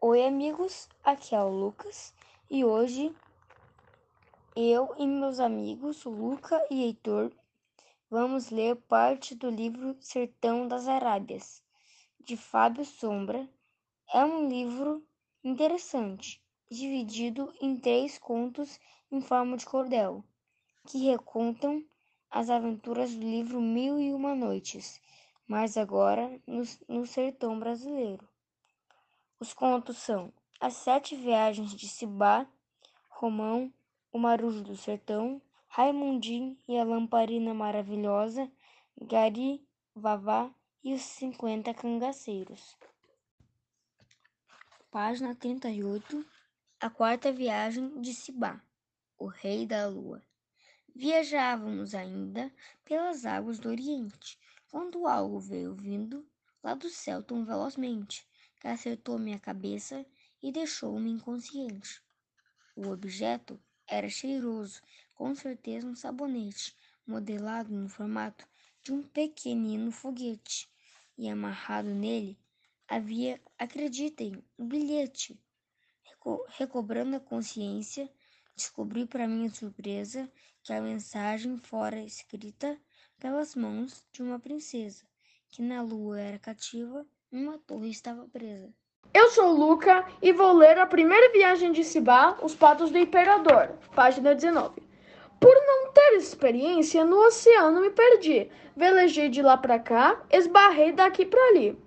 Oi, amigos, aqui é o Lucas e hoje eu e meus amigos Luca e Heitor vamos ler parte do livro Sertão das Arábias, de Fábio Sombra. É um livro interessante, dividido em três contos em forma de cordel, que recontam as aventuras do livro Mil e Uma Noites, mas agora no, no sertão brasileiro. Os contos são As Sete Viagens de Cibá, Romão, O Marujo do Sertão, Raimundinho e a Lamparina Maravilhosa, Gari, Vavá e os Cinquenta Cangaceiros. Página 38 A Quarta Viagem de Cibá, o Rei da Lua. Viajávamos ainda pelas águas do Oriente, quando algo veio vindo lá do céu tão velozmente que acertou minha cabeça e deixou-me inconsciente. O objeto era cheiroso, com certeza um sabonete, modelado no formato de um pequenino foguete, e amarrado nele havia, acreditem, um bilhete. Reco recobrando a consciência, descobri para minha surpresa que a mensagem fora escrita pelas mãos de uma princesa, que na lua era cativa uma torre estava presa. Eu sou Luca e vou ler a primeira viagem de Sibá, Os Patos do Imperador, página 19. Por não ter experiência no oceano, me perdi. Velejei de lá para cá, esbarrei daqui para ali.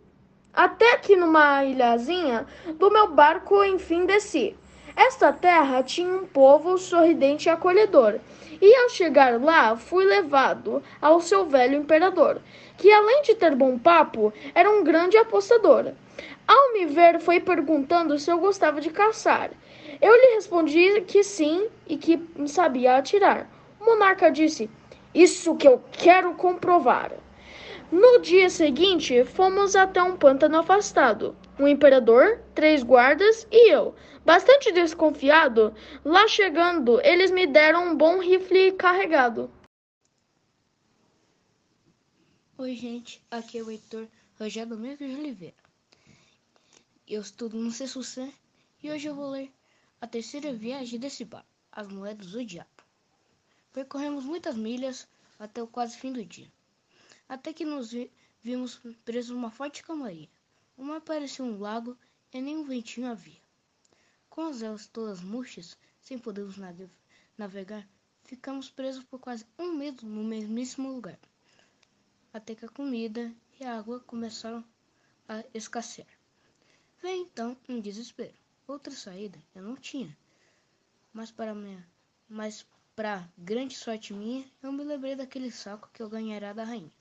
Até que numa ilhazinha do meu barco enfim desci. Esta terra tinha um povo sorridente e acolhedor. E ao chegar lá, fui levado ao seu velho imperador, que além de ter bom papo, era um grande apostador. Ao me ver, foi perguntando se eu gostava de caçar. Eu lhe respondi que sim e que sabia atirar. O monarca disse: Isso que eu quero comprovar. No dia seguinte, fomos até um pântano afastado. O imperador, três guardas e eu. Bastante desconfiado, lá chegando, eles me deram um bom rifle carregado. Oi, gente, aqui é o Heitor Rogério Domingos de Oliveira. Eu estudo no CSUC e hoje eu vou ler a terceira viagem desse bar, As Moedas do Diabo. Percorremos muitas milhas até o quase fim do dia até que nos vimos presos numa forte calmaria. O mar parecia um lago e nem um ventinho havia. Com as velas todas murchas, sem podermos navegar, ficamos presos por quase um mês no mesmíssimo lugar, até que a comida e a água começaram a escassear. Veio então um desespero. Outra saída eu não tinha, mas para minha, mas para grande sorte minha, eu me lembrei daquele saco que eu ganhara da rainha.